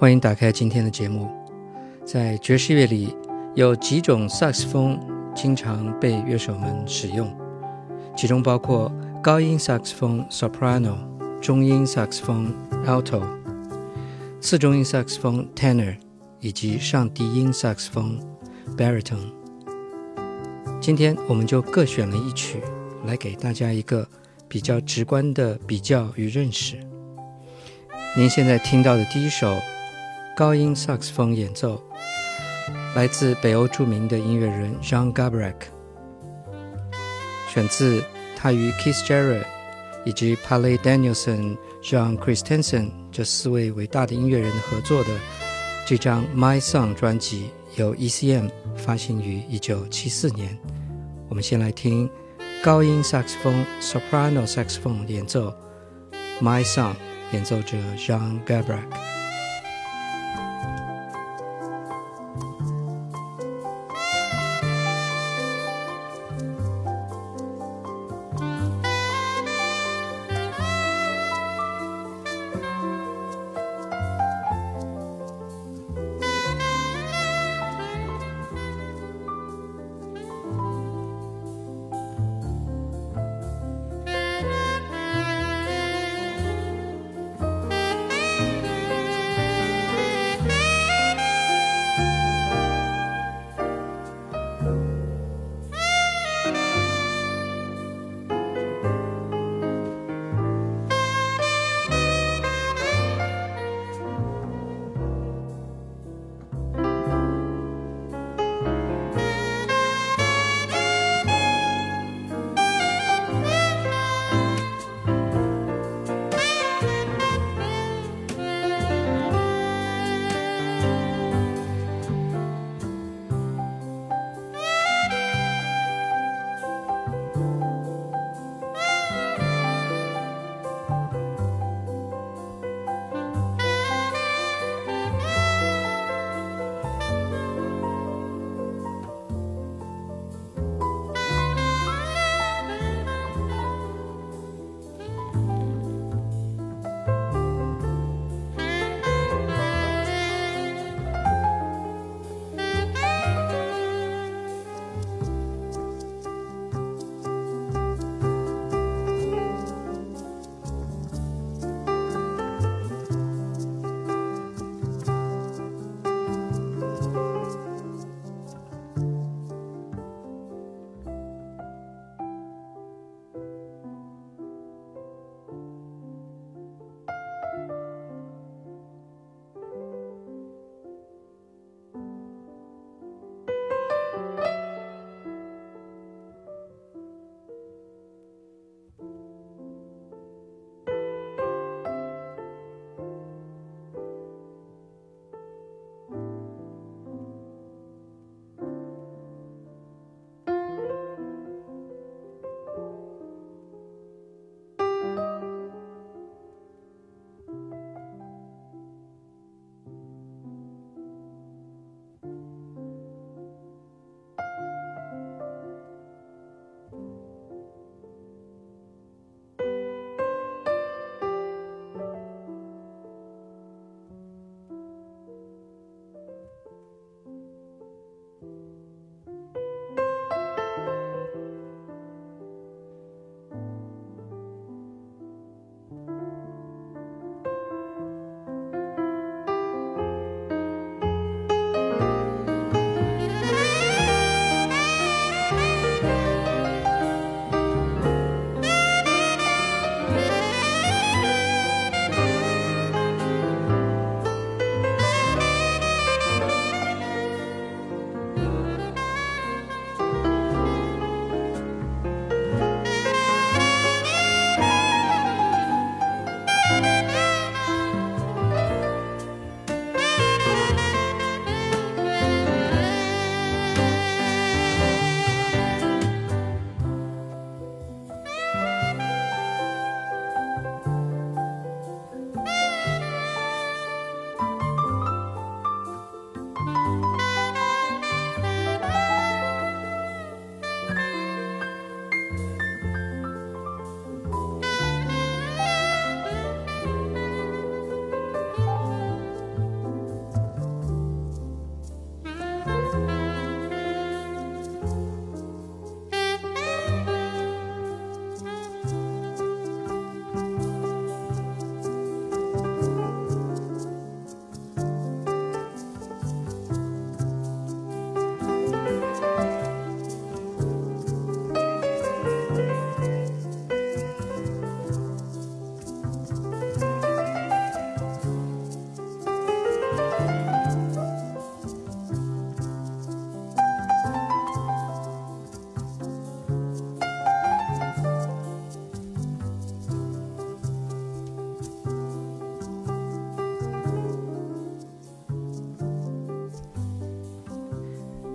欢迎打开今天的节目。在爵士乐里，有几种萨克斯风经常被乐手们使用，其中包括高音萨克斯风 （soprano）、中音萨克斯风 （alto）、次中音萨克斯风 （tenor） 以及上低音萨克斯风 （baritone）。今天我们就各选了一曲，来给大家一个比较直观的比较与认识。您现在听到的第一首高音萨克斯风演奏，来自北欧著名的音乐人 Jean Gabarek，选自他与 Keith Jarrett 以及 Palle Danielson、John Christensen 这四位伟大的音乐人合作的这张《My Song》专辑，由 ECM 发行于1974年。我们先来听高音萨克斯风 （Soprano Saxophone） 演奏《My Song》。演奏者 Jean Gabrac。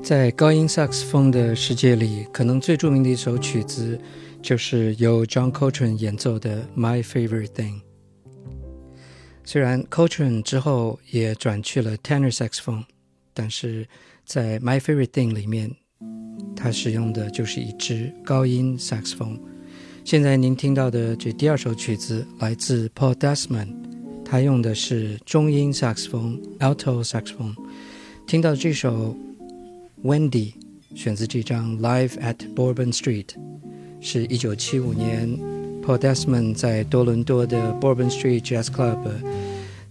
在高音萨克斯风的世界里，可能最著名的一首曲子就是由 John Coltrane 演奏的《My Favorite Thing》。虽然 Coltrane 之后也转去了 tenor saxophone，但是在《My Favorite Thing》里面，他使用的就是一支高音萨克斯风。现在您听到的这第二首曲子来自 Paul Desmond，他用的是中音萨克斯风 （alto saxophone）。听到这首。Wendy 选自这张《Live at Bourbon Street》，是一九七五年 Paul Desmond 在多伦多的 Bourbon Street Jazz Club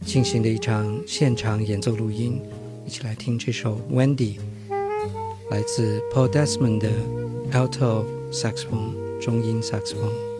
进行的一场现场演奏录音。一起来听这首《Wendy》，来自 Paul Desmond 的 Alto Saxophone 中音萨克斯风。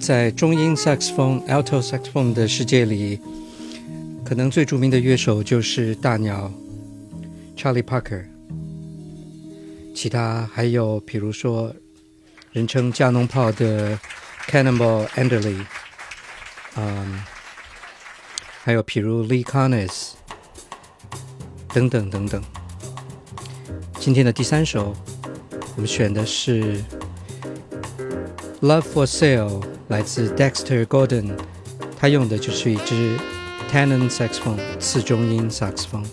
在中音萨克斯风 （alto saxophone） 的世界里，可能最著名的乐手就是大鸟 Charlie Parker。其他还有，比如说人称“加农炮”的 Cannonball Adderley，嗯，还有譬如 Lee Konitz 等等等等。今天的第三首，我们选的是。Love for Sale 来自 Dexter Gordon，他用的就是一支 Tenon saxophone 次中音 saxophone。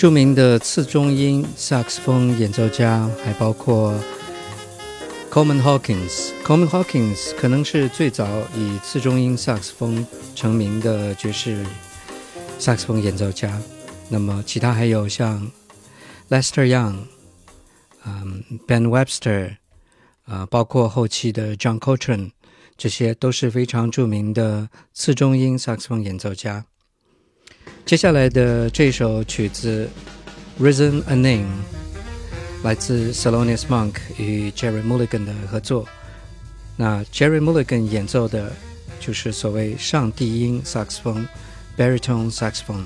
著名的次中音萨克斯风演奏家，还包括 Coleman Hawkins。Coleman Hawkins 可能是最早以次中音萨克斯风成名的爵士萨克斯风演奏家。那么，其他还有像 Lester Young，嗯，Ben Webster，啊，包括后期的 John Coltrane，这些都是非常著名的次中音萨克斯风演奏家。接下来的这首曲子《Risen a Name》来自 s a l o n i u s Monk 与 Jerry Mulligan 的合作。那 Jerry Mulligan 演奏的就是所谓上低音萨克斯风 （baritone saxophone）。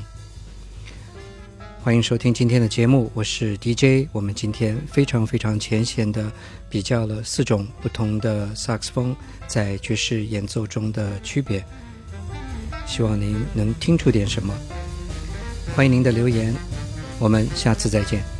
欢迎收听今天的节目，我是 DJ。我们今天非常非常浅显的比较了四种不同的萨克斯风在爵士演奏中的区别，希望您能听出点什么。欢迎您的留言，我们下次再见。